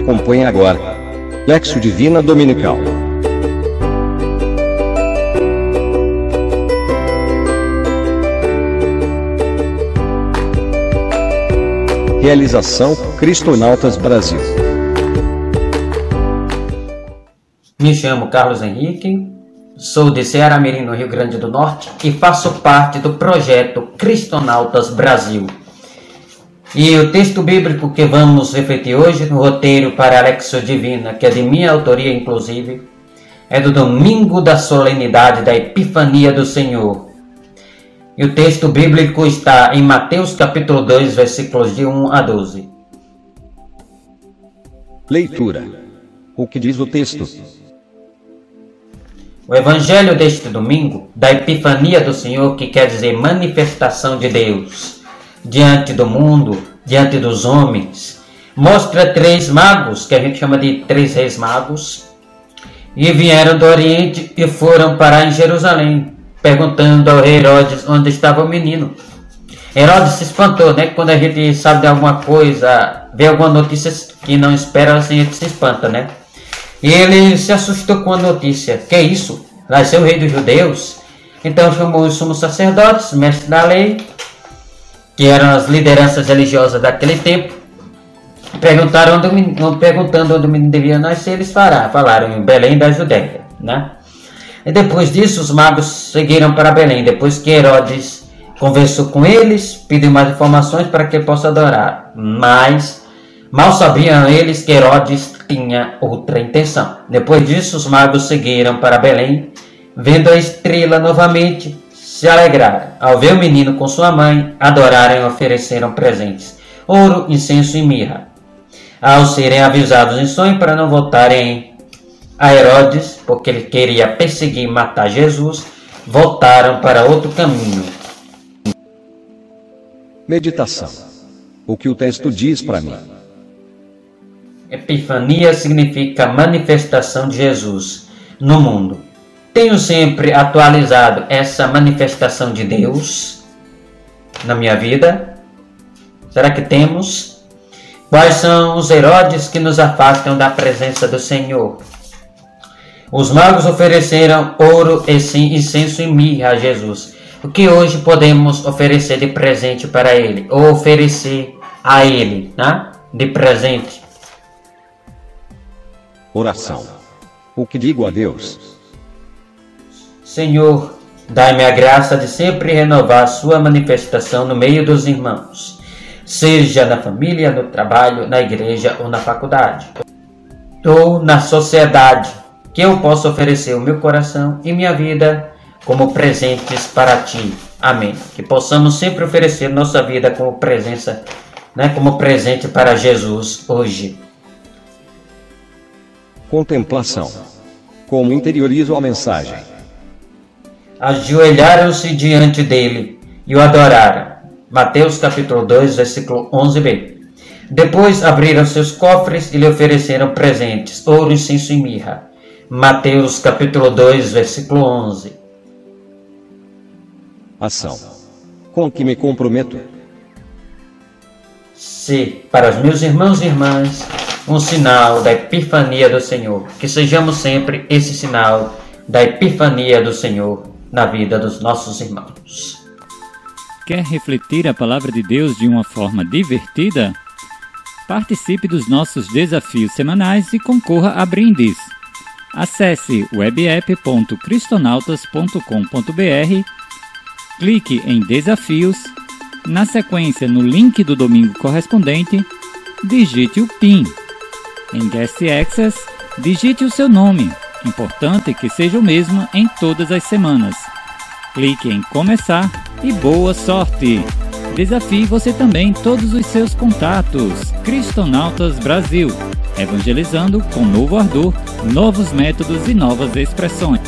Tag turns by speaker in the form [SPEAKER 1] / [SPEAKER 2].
[SPEAKER 1] Acompanhe agora. Lexo Divina Dominical. Realização Cristonautas Brasil.
[SPEAKER 2] Me chamo Carlos Henrique, sou de Ceará Mirim, no Rio Grande do Norte, e faço parte do projeto Cristonautas Brasil. E o texto bíblico que vamos refletir hoje, no roteiro para a Lexo Divina, que é de minha autoria inclusive, é do domingo da solenidade da Epifania do Senhor. E o texto bíblico está em Mateus capítulo 2, versículos de 1 a 12.
[SPEAKER 1] Leitura. O que diz o texto?
[SPEAKER 2] O evangelho deste domingo, da Epifania do Senhor, que quer dizer manifestação de Deus, diante do mundo, diante dos homens, mostra três magos, que a gente chama de três reis magos, e vieram do Oriente e foram parar em Jerusalém, perguntando ao rei Herodes onde estava o menino. Herodes se espantou, né? Quando a gente sabe de alguma coisa, vê alguma notícia que não espera, assim a gente se espanta, né? E ele se assustou com a notícia. Que é isso? Nasceu o rei dos judeus? Então chamou os sumos sacerdotes, mestres da lei, que eram as lideranças religiosas daquele tempo, perguntaram onde perguntando onde o menino devia nascer, eles falaram, falaram em Belém da Judéia, né? E depois disso, os magos seguiram para Belém. Depois que Herodes conversou com eles, pediu mais informações para que possa adorar. Mas mal sabiam eles que Herodes tinha outra intenção. Depois disso, os magos seguiram para Belém, vendo a estrela novamente, se alegraram. Ao ver o menino com sua mãe, adoraram e ofereceram presentes: ouro, incenso e mirra. Ao serem avisados em sonho para não voltarem a Herodes, porque ele queria perseguir e matar Jesus, voltaram para outro caminho.
[SPEAKER 1] Meditação. O que o texto diz para mim?
[SPEAKER 2] Epifania significa manifestação de Jesus no mundo. Tenho sempre atualizado essa manifestação de Deus na minha vida? Será que temos? Quais são os Herodes que nos afastam da presença do Senhor? Os magos ofereceram ouro, incenso e mirra a Jesus. O que hoje podemos oferecer de presente para Ele? Ou oferecer a Ele, né? De presente.
[SPEAKER 1] Oração. O que digo a Deus?
[SPEAKER 2] Senhor, dai-me a graça de sempre renovar Sua manifestação no meio dos irmãos, seja na família, no trabalho, na igreja ou na faculdade, ou na sociedade, que eu possa oferecer o meu coração e minha vida como presentes para Ti. Amém. Que possamos sempre oferecer nossa vida como presença, né, como presente para Jesus hoje.
[SPEAKER 1] Contemplação. Como interiorizo a mensagem?
[SPEAKER 2] Ajoelharam-se diante dele e o adoraram. Mateus capítulo 2, versículo 11b. Depois abriram seus cofres e lhe ofereceram presentes, ouro, incenso e mirra. Mateus capítulo 2, versículo 11.
[SPEAKER 1] Ação. Com que me comprometo?
[SPEAKER 2] Se, para os meus irmãos e irmãs, um sinal da epifania do Senhor. Que sejamos sempre esse sinal da epifania do Senhor na vida dos nossos irmãos.
[SPEAKER 3] Quer refletir a palavra de Deus de uma forma divertida? Participe dos nossos desafios semanais e concorra a brindes. Acesse webapp.cristonautas.com.br, clique em Desafios, na sequência no link do domingo correspondente, digite o PIN. Em Guest Access, digite o seu nome, importante que seja o mesmo em todas as semanas. Clique em Começar e boa sorte! Desafie você também todos os seus contatos. Cristonautas Brasil, evangelizando com novo ardor, novos métodos e novas expressões.